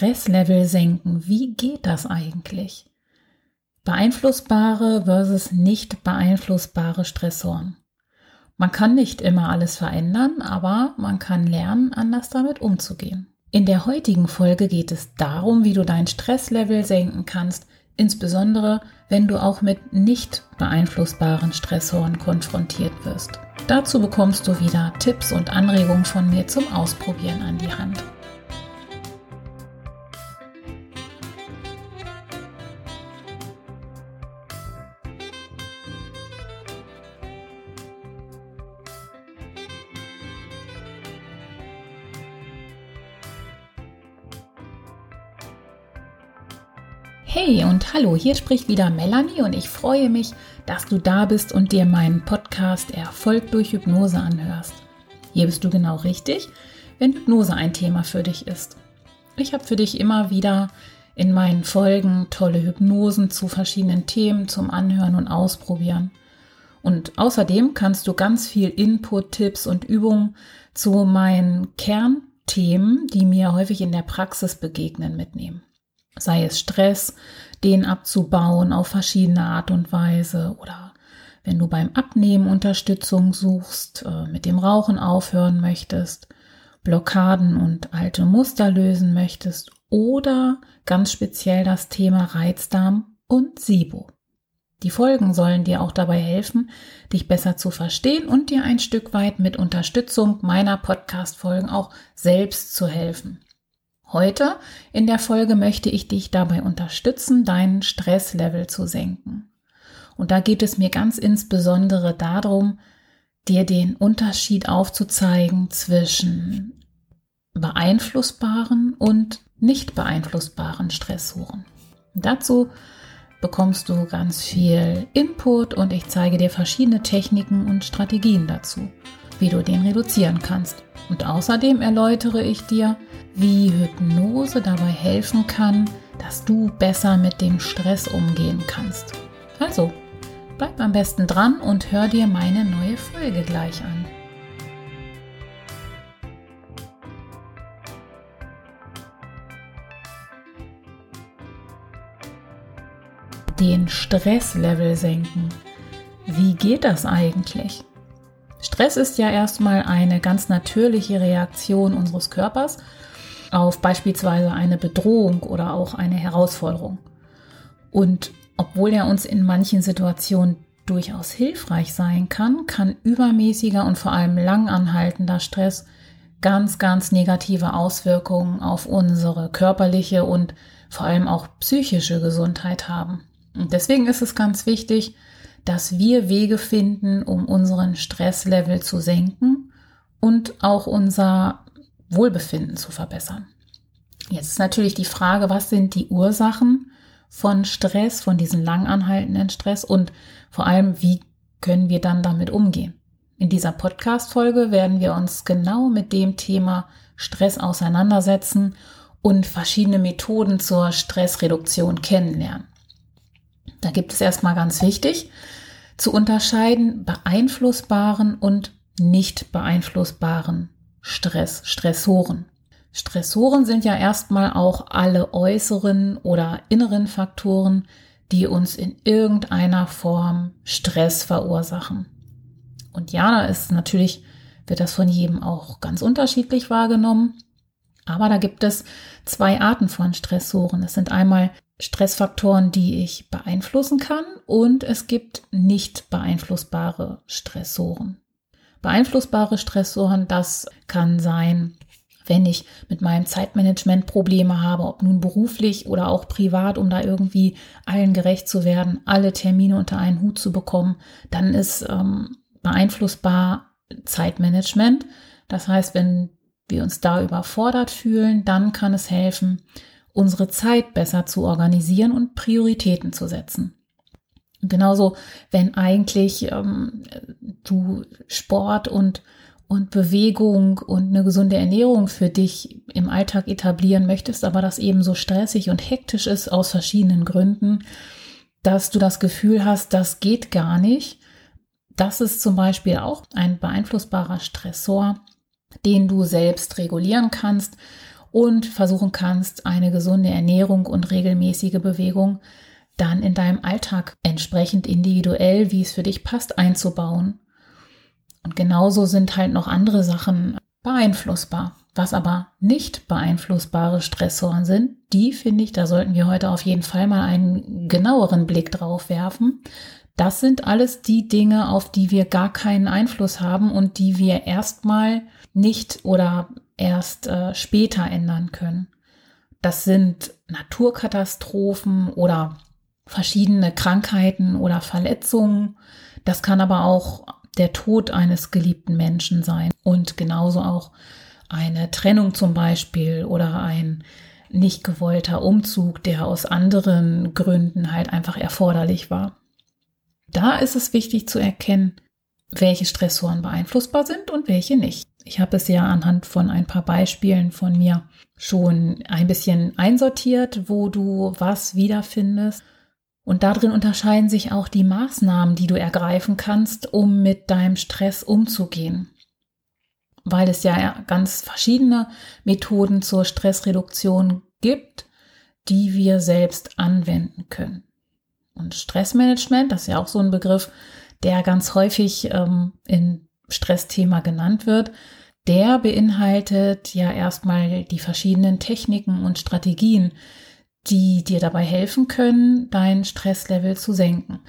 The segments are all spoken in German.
Stresslevel senken. Wie geht das eigentlich? Beeinflussbare versus nicht beeinflussbare Stressoren. Man kann nicht immer alles verändern, aber man kann lernen, anders damit umzugehen. In der heutigen Folge geht es darum, wie du dein Stresslevel senken kannst, insbesondere wenn du auch mit nicht beeinflussbaren Stressoren konfrontiert wirst. Dazu bekommst du wieder Tipps und Anregungen von mir zum Ausprobieren an die Hand. Hey und hallo, hier spricht wieder Melanie und ich freue mich, dass du da bist und dir meinen Podcast Erfolg durch Hypnose anhörst. Hier bist du genau richtig, wenn Hypnose ein Thema für dich ist. Ich habe für dich immer wieder in meinen Folgen tolle Hypnosen zu verschiedenen Themen zum Anhören und Ausprobieren. Und außerdem kannst du ganz viel Input, Tipps und Übungen zu meinen Kernthemen, die mir häufig in der Praxis begegnen, mitnehmen sei es Stress, den abzubauen auf verschiedene Art und Weise oder wenn du beim Abnehmen Unterstützung suchst, äh, mit dem Rauchen aufhören möchtest, Blockaden und alte Muster lösen möchtest oder ganz speziell das Thema Reizdarm und SIBO. Die Folgen sollen dir auch dabei helfen, dich besser zu verstehen und dir ein Stück weit mit Unterstützung meiner Podcast-Folgen auch selbst zu helfen. Heute in der Folge möchte ich dich dabei unterstützen, deinen Stresslevel zu senken. Und da geht es mir ganz insbesondere darum, dir den Unterschied aufzuzeigen zwischen beeinflussbaren und nicht beeinflussbaren Stressoren. dazu bekommst du ganz viel Input und ich zeige dir verschiedene Techniken und Strategien dazu, wie du den reduzieren kannst. Und außerdem erläutere ich dir, wie Hypnose dabei helfen kann, dass du besser mit dem Stress umgehen kannst. Also, bleib am besten dran und hör dir meine neue Folge gleich an. Den Stresslevel senken. Wie geht das eigentlich? Stress ist ja erstmal eine ganz natürliche Reaktion unseres Körpers auf beispielsweise eine Bedrohung oder auch eine Herausforderung. Und obwohl er uns in manchen Situationen durchaus hilfreich sein kann, kann übermäßiger und vor allem langanhaltender Stress ganz, ganz negative Auswirkungen auf unsere körperliche und vor allem auch psychische Gesundheit haben. Und deswegen ist es ganz wichtig, dass wir Wege finden, um unseren Stresslevel zu senken und auch unser Wohlbefinden zu verbessern. Jetzt ist natürlich die Frage, was sind die Ursachen von Stress, von diesem langanhaltenden Stress und vor allem, wie können wir dann damit umgehen? In dieser Podcast-Folge werden wir uns genau mit dem Thema Stress auseinandersetzen und verschiedene Methoden zur Stressreduktion kennenlernen. Da gibt es erstmal ganz wichtig zu unterscheiden beeinflussbaren und nicht beeinflussbaren Stress, Stressoren. Stressoren sind ja erstmal auch alle äußeren oder inneren Faktoren, die uns in irgendeiner Form Stress verursachen. Und ja, da ist natürlich, wird das von jedem auch ganz unterschiedlich wahrgenommen. Aber da gibt es zwei Arten von Stressoren. Es sind einmal Stressfaktoren, die ich beeinflussen kann und es gibt nicht beeinflussbare Stressoren. Beeinflussbare Stressoren, das kann sein, wenn ich mit meinem Zeitmanagement Probleme habe, ob nun beruflich oder auch privat, um da irgendwie allen gerecht zu werden, alle Termine unter einen Hut zu bekommen, dann ist ähm, beeinflussbar Zeitmanagement. Das heißt, wenn wir uns da überfordert fühlen, dann kann es helfen, unsere Zeit besser zu organisieren und Prioritäten zu setzen. genauso, wenn eigentlich ähm, du Sport und, und Bewegung und eine gesunde Ernährung für dich im Alltag etablieren möchtest, aber das eben so stressig und hektisch ist aus verschiedenen Gründen, dass du das Gefühl hast, das geht gar nicht. Das ist zum Beispiel auch ein beeinflussbarer Stressor, den du selbst regulieren kannst und versuchen kannst, eine gesunde Ernährung und regelmäßige Bewegung dann in deinem Alltag entsprechend individuell, wie es für dich passt, einzubauen. Und genauso sind halt noch andere Sachen beeinflussbar. Was aber nicht beeinflussbare Stressoren sind, die finde ich, da sollten wir heute auf jeden Fall mal einen genaueren Blick drauf werfen. Das sind alles die Dinge, auf die wir gar keinen Einfluss haben und die wir erstmal nicht oder erst äh, später ändern können. Das sind Naturkatastrophen oder verschiedene Krankheiten oder Verletzungen. Das kann aber auch der Tod eines geliebten Menschen sein und genauso auch eine Trennung zum Beispiel oder ein nicht gewollter Umzug, der aus anderen Gründen halt einfach erforderlich war. Da ist es wichtig zu erkennen, welche Stressoren beeinflussbar sind und welche nicht. Ich habe es ja anhand von ein paar Beispielen von mir schon ein bisschen einsortiert, wo du was wiederfindest. Und darin unterscheiden sich auch die Maßnahmen, die du ergreifen kannst, um mit deinem Stress umzugehen weil es ja ganz verschiedene Methoden zur Stressreduktion gibt, die wir selbst anwenden können. Und Stressmanagement, das ist ja auch so ein Begriff, der ganz häufig ähm, in Stressthema genannt wird, der beinhaltet ja erstmal die verschiedenen Techniken und Strategien, die dir dabei helfen können, dein Stresslevel zu senken.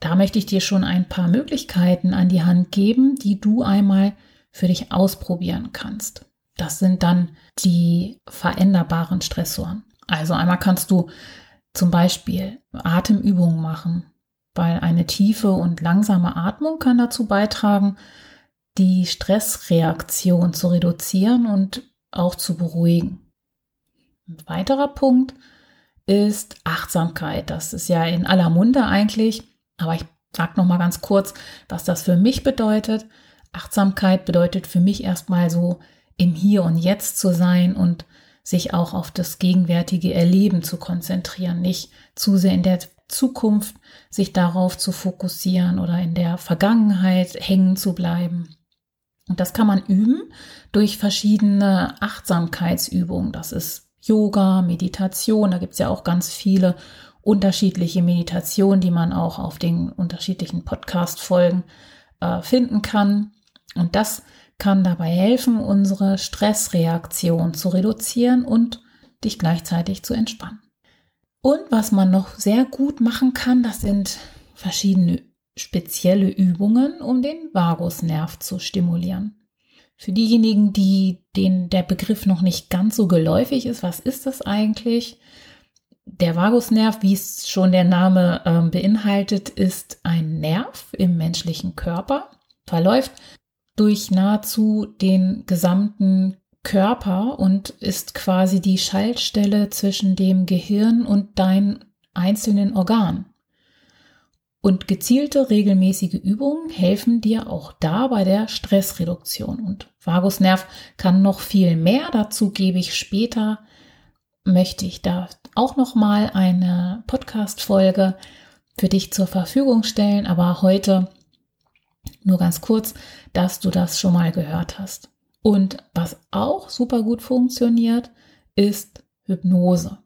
Da möchte ich dir schon ein paar Möglichkeiten an die Hand geben, die du einmal für dich ausprobieren kannst. Das sind dann die veränderbaren Stressoren. Also einmal kannst du zum Beispiel Atemübungen machen, weil eine tiefe und langsame Atmung kann dazu beitragen, die Stressreaktion zu reduzieren und auch zu beruhigen. Ein weiterer Punkt ist Achtsamkeit. Das ist ja in aller Munde eigentlich, aber ich sage noch mal ganz kurz, was das für mich bedeutet. Achtsamkeit bedeutet für mich erstmal so im Hier und Jetzt zu sein und sich auch auf das gegenwärtige Erleben zu konzentrieren, nicht zu sehr in der Zukunft sich darauf zu fokussieren oder in der Vergangenheit hängen zu bleiben. Und das kann man üben durch verschiedene Achtsamkeitsübungen. Das ist Yoga, Meditation, da gibt es ja auch ganz viele unterschiedliche Meditationen, die man auch auf den unterschiedlichen Podcast-Folgen äh, finden kann. Und das kann dabei helfen, unsere Stressreaktion zu reduzieren und dich gleichzeitig zu entspannen. Und was man noch sehr gut machen kann, das sind verschiedene spezielle Übungen, um den Vagusnerv zu stimulieren. Für diejenigen, die denen der Begriff noch nicht ganz so geläufig ist, was ist das eigentlich? Der Vagusnerv, wie es schon der Name äh, beinhaltet, ist ein Nerv im menschlichen Körper, verläuft durch nahezu den gesamten Körper und ist quasi die Schaltstelle zwischen dem Gehirn und deinen einzelnen Organen. Und gezielte regelmäßige Übungen helfen dir auch da bei der Stressreduktion. Und Vagusnerv kann noch viel mehr. Dazu gebe ich später, möchte ich da auch noch mal eine Podcast-Folge für dich zur Verfügung stellen. Aber heute nur ganz kurz, dass du das schon mal gehört hast. Und was auch super gut funktioniert, ist Hypnose.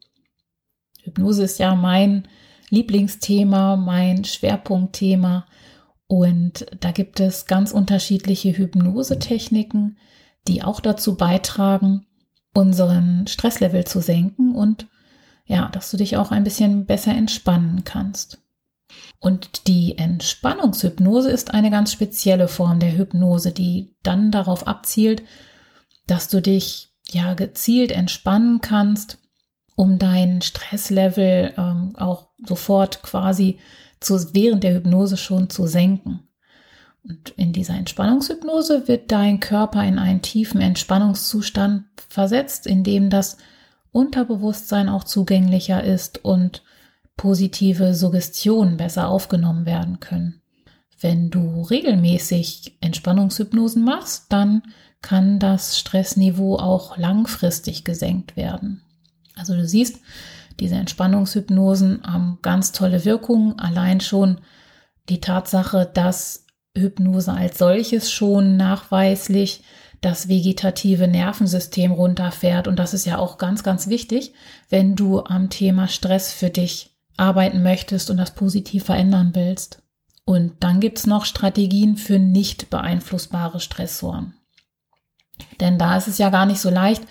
Hypnose ist ja mein Lieblingsthema, mein Schwerpunktthema. Und da gibt es ganz unterschiedliche Hypnosetechniken, die auch dazu beitragen, unseren Stresslevel zu senken und ja, dass du dich auch ein bisschen besser entspannen kannst. Und die Entspannungshypnose ist eine ganz spezielle Form der Hypnose, die dann darauf abzielt, dass du dich ja gezielt entspannen kannst, um dein Stresslevel ähm, auch sofort quasi zu, während der Hypnose schon zu senken. Und in dieser Entspannungshypnose wird dein Körper in einen tiefen Entspannungszustand versetzt, in dem das Unterbewusstsein auch zugänglicher ist und positive Suggestionen besser aufgenommen werden können. Wenn du regelmäßig Entspannungshypnosen machst, dann kann das Stressniveau auch langfristig gesenkt werden. Also du siehst, diese Entspannungshypnosen haben ganz tolle Wirkungen. Allein schon die Tatsache, dass Hypnose als solches schon nachweislich das vegetative Nervensystem runterfährt. Und das ist ja auch ganz, ganz wichtig, wenn du am Thema Stress für dich arbeiten möchtest und das positiv verändern willst. Und dann gibt's noch Strategien für nicht beeinflussbare Stressoren. Denn da ist es ja gar nicht so leicht,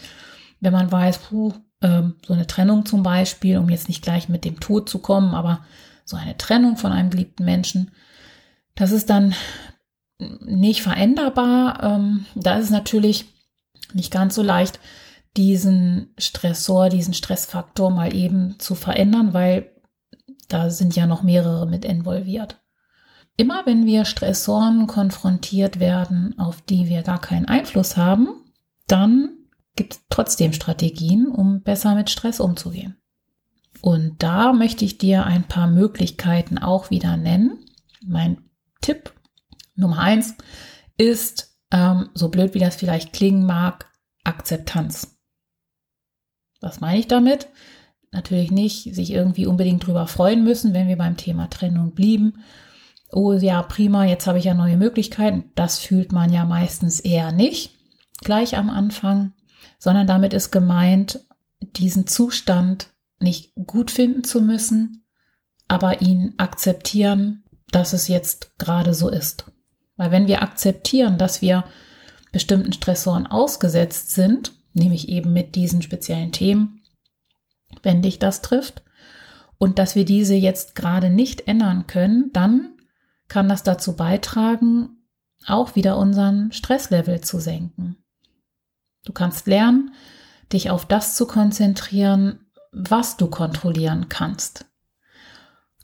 wenn man weiß, puh, ähm, so eine Trennung zum Beispiel, um jetzt nicht gleich mit dem Tod zu kommen, aber so eine Trennung von einem geliebten Menschen, das ist dann nicht veränderbar. Ähm, da ist es natürlich nicht ganz so leicht, diesen Stressor, diesen Stressfaktor mal eben zu verändern, weil da sind ja noch mehrere mit involviert. Immer wenn wir Stressoren konfrontiert werden, auf die wir gar keinen Einfluss haben, dann gibt es trotzdem Strategien, um besser mit Stress umzugehen. Und da möchte ich dir ein paar Möglichkeiten auch wieder nennen. Mein Tipp Nummer eins ist, ähm, so blöd wie das vielleicht klingen mag, Akzeptanz. Was meine ich damit? Natürlich nicht sich irgendwie unbedingt drüber freuen müssen, wenn wir beim Thema Trennung blieben oh ja, prima, jetzt habe ich ja neue Möglichkeiten. Das fühlt man ja meistens eher nicht gleich am Anfang, sondern damit ist gemeint, diesen Zustand nicht gut finden zu müssen, aber ihn akzeptieren, dass es jetzt gerade so ist. Weil wenn wir akzeptieren, dass wir bestimmten Stressoren ausgesetzt sind, nämlich eben mit diesen speziellen Themen, wenn dich das trifft, und dass wir diese jetzt gerade nicht ändern können, dann kann das dazu beitragen, auch wieder unseren Stresslevel zu senken. Du kannst lernen, dich auf das zu konzentrieren, was du kontrollieren kannst,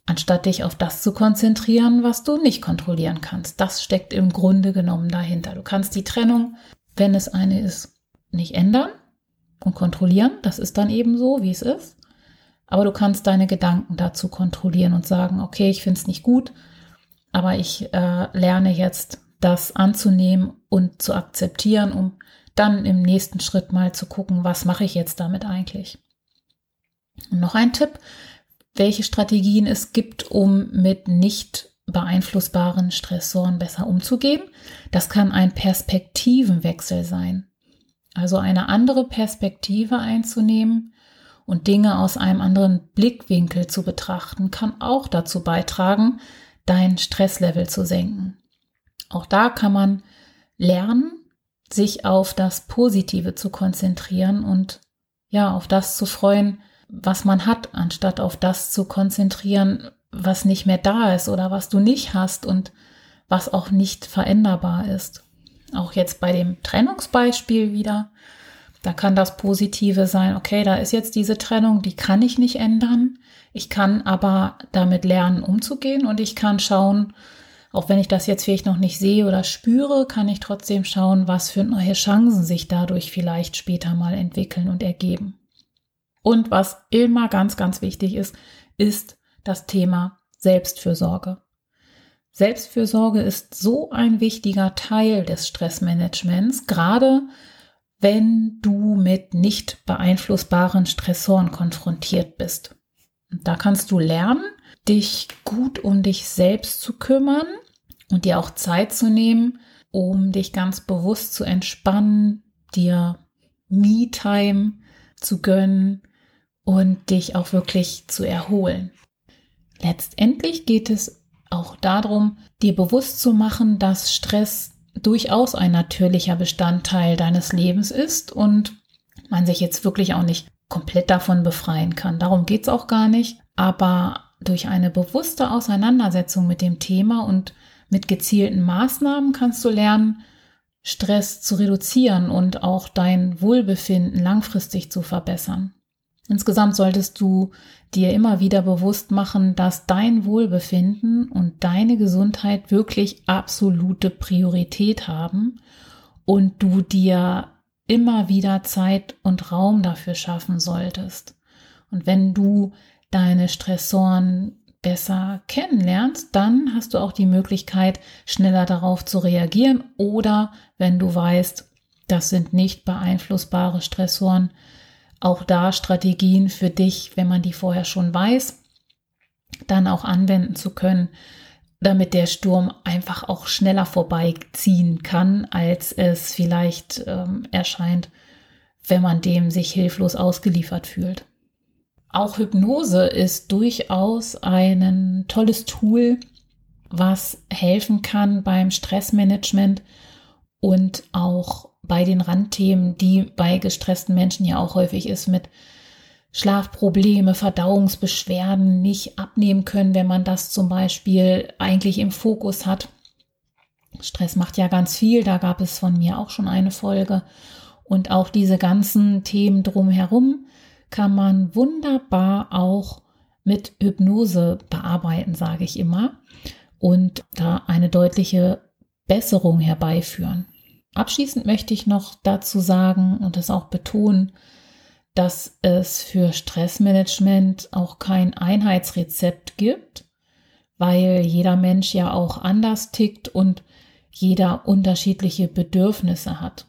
anstatt dich auf das zu konzentrieren, was du nicht kontrollieren kannst. Das steckt im Grunde genommen dahinter. Du kannst die Trennung, wenn es eine ist, nicht ändern und kontrollieren. Das ist dann eben so, wie es ist. Aber du kannst deine Gedanken dazu kontrollieren und sagen, okay, ich finde es nicht gut, aber ich äh, lerne jetzt, das anzunehmen und zu akzeptieren, um dann im nächsten Schritt mal zu gucken, was mache ich jetzt damit eigentlich. Und noch ein Tipp, welche Strategien es gibt, um mit nicht beeinflussbaren Stressoren besser umzugehen. Das kann ein Perspektivenwechsel sein. Also eine andere Perspektive einzunehmen und Dinge aus einem anderen Blickwinkel zu betrachten, kann auch dazu beitragen, dein Stresslevel zu senken. Auch da kann man lernen, sich auf das Positive zu konzentrieren und ja, auf das zu freuen, was man hat, anstatt auf das zu konzentrieren, was nicht mehr da ist oder was du nicht hast und was auch nicht veränderbar ist. Auch jetzt bei dem Trennungsbeispiel wieder, da kann das Positive sein, okay, da ist jetzt diese Trennung, die kann ich nicht ändern. Ich kann aber damit lernen, umzugehen und ich kann schauen, auch wenn ich das jetzt vielleicht noch nicht sehe oder spüre, kann ich trotzdem schauen, was für neue Chancen sich dadurch vielleicht später mal entwickeln und ergeben. Und was immer ganz, ganz wichtig ist, ist das Thema Selbstfürsorge. Selbstfürsorge ist so ein wichtiger Teil des Stressmanagements, gerade wenn du mit nicht beeinflussbaren Stressoren konfrontiert bist. Da kannst du lernen, dich gut um dich selbst zu kümmern und dir auch Zeit zu nehmen, um dich ganz bewusst zu entspannen, dir Me-Time zu gönnen und dich auch wirklich zu erholen. Letztendlich geht es auch darum, dir bewusst zu machen, dass Stress durchaus ein natürlicher Bestandteil deines Lebens ist und man sich jetzt wirklich auch nicht komplett davon befreien kann. Darum geht es auch gar nicht. Aber durch eine bewusste Auseinandersetzung mit dem Thema und mit gezielten Maßnahmen kannst du lernen, Stress zu reduzieren und auch dein Wohlbefinden langfristig zu verbessern. Insgesamt solltest du dir immer wieder bewusst machen, dass dein Wohlbefinden und deine Gesundheit wirklich absolute Priorität haben und du dir immer wieder Zeit und Raum dafür schaffen solltest. Und wenn du deine Stressoren besser kennenlernst, dann hast du auch die Möglichkeit, schneller darauf zu reagieren oder wenn du weißt, das sind nicht beeinflussbare Stressoren, auch da Strategien für dich, wenn man die vorher schon weiß, dann auch anwenden zu können, damit der Sturm einfach auch schneller vorbeiziehen kann, als es vielleicht ähm, erscheint, wenn man dem sich hilflos ausgeliefert fühlt. Auch Hypnose ist durchaus ein tolles Tool, was helfen kann beim Stressmanagement und auch bei den Randthemen, die bei gestressten Menschen ja auch häufig ist mit Schlafprobleme, Verdauungsbeschwerden nicht abnehmen können, wenn man das zum Beispiel eigentlich im Fokus hat. Stress macht ja ganz viel, da gab es von mir auch schon eine Folge. Und auch diese ganzen Themen drumherum kann man wunderbar auch mit Hypnose bearbeiten, sage ich immer, und da eine deutliche Besserung herbeiführen. Abschließend möchte ich noch dazu sagen und das auch betonen, dass es für Stressmanagement auch kein Einheitsrezept gibt, weil jeder Mensch ja auch anders tickt und jeder unterschiedliche Bedürfnisse hat.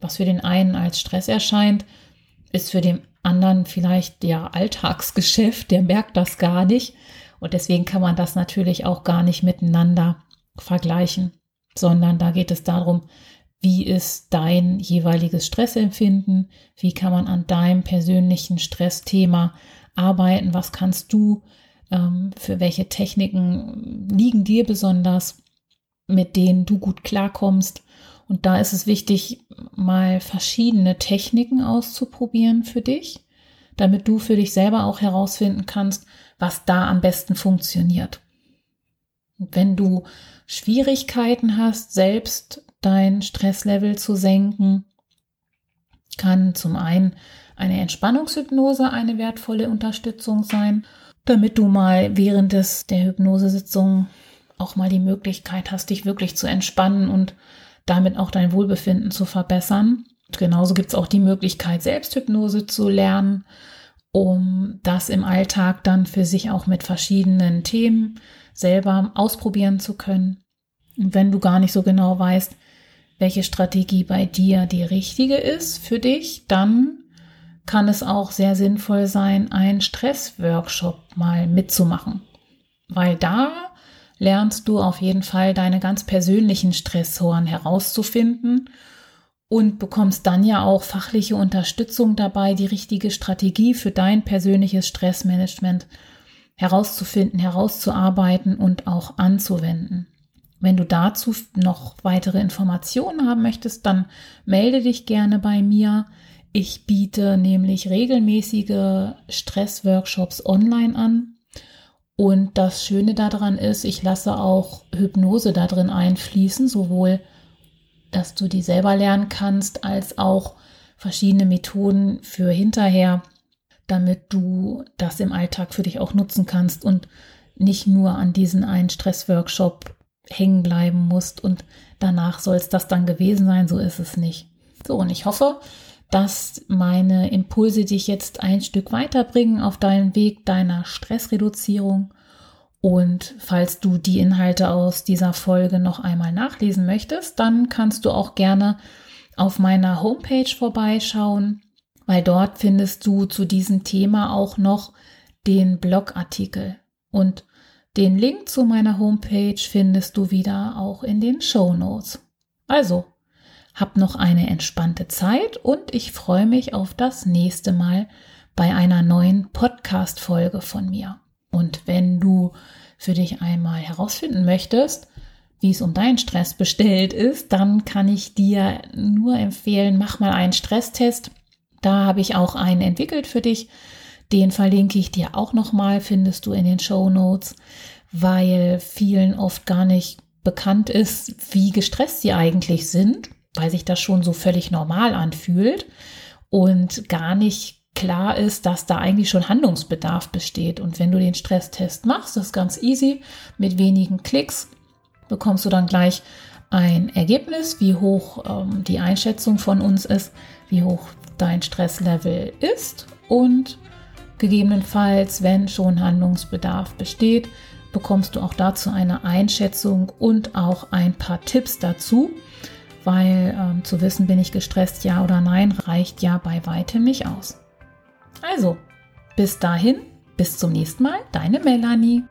Was für den einen als Stress erscheint, ist für den anderen vielleicht ja Alltagsgeschäft, der merkt das gar nicht. Und deswegen kann man das natürlich auch gar nicht miteinander vergleichen, sondern da geht es darum, wie ist dein jeweiliges Stressempfinden, wie kann man an deinem persönlichen Stressthema arbeiten, was kannst du, ähm, für welche Techniken liegen dir besonders, mit denen du gut klarkommst? Und da ist es wichtig, mal verschiedene Techniken auszuprobieren für dich, damit du für dich selber auch herausfinden kannst, was da am besten funktioniert. Und wenn du Schwierigkeiten hast, selbst dein Stresslevel zu senken, kann zum einen eine Entspannungshypnose eine wertvolle Unterstützung sein, damit du mal während des, der Hypnosesitzung auch mal die Möglichkeit hast, dich wirklich zu entspannen und damit auch dein Wohlbefinden zu verbessern. Und genauso gibt es auch die Möglichkeit, Selbsthypnose zu lernen, um das im Alltag dann für sich auch mit verschiedenen Themen selber ausprobieren zu können. Und wenn du gar nicht so genau weißt, welche Strategie bei dir die richtige ist für dich, dann kann es auch sehr sinnvoll sein, einen Stressworkshop mal mitzumachen. Weil da lernst du auf jeden Fall deine ganz persönlichen Stressoren herauszufinden und bekommst dann ja auch fachliche Unterstützung dabei, die richtige Strategie für dein persönliches Stressmanagement herauszufinden, herauszuarbeiten und auch anzuwenden. Wenn du dazu noch weitere Informationen haben möchtest, dann melde dich gerne bei mir. Ich biete nämlich regelmäßige Stressworkshops online an. Und das Schöne daran ist, ich lasse auch Hypnose da drin einfließen, sowohl, dass du die selber lernen kannst, als auch verschiedene Methoden für hinterher, damit du das im Alltag für dich auch nutzen kannst und nicht nur an diesen einen Stressworkshop hängen bleiben musst und danach soll es das dann gewesen sein. So ist es nicht. So, und ich hoffe, dass meine Impulse dich jetzt ein Stück weiterbringen auf deinem Weg deiner Stressreduzierung. Und falls du die Inhalte aus dieser Folge noch einmal nachlesen möchtest, dann kannst du auch gerne auf meiner Homepage vorbeischauen, weil dort findest du zu diesem Thema auch noch den Blogartikel. Und den Link zu meiner Homepage findest du wieder auch in den Show Notes. Also, hab noch eine entspannte Zeit und ich freue mich auf das nächste Mal bei einer neuen Podcast-Folge von mir. Und wenn du für dich einmal herausfinden möchtest, wie es um deinen Stress bestellt ist, dann kann ich dir nur empfehlen, mach mal einen Stresstest. Da habe ich auch einen entwickelt für dich. Den verlinke ich dir auch nochmal, findest du in den Show Notes, weil vielen oft gar nicht bekannt ist, wie gestresst sie eigentlich sind weil sich das schon so völlig normal anfühlt und gar nicht klar ist, dass da eigentlich schon Handlungsbedarf besteht. Und wenn du den Stresstest machst, das ist ganz easy, mit wenigen Klicks bekommst du dann gleich ein Ergebnis, wie hoch ähm, die Einschätzung von uns ist, wie hoch dein Stresslevel ist und gegebenenfalls, wenn schon Handlungsbedarf besteht, bekommst du auch dazu eine Einschätzung und auch ein paar Tipps dazu, weil ähm, zu wissen, bin ich gestresst, ja oder nein, reicht ja bei weitem nicht aus. Also, bis dahin, bis zum nächsten Mal, deine Melanie.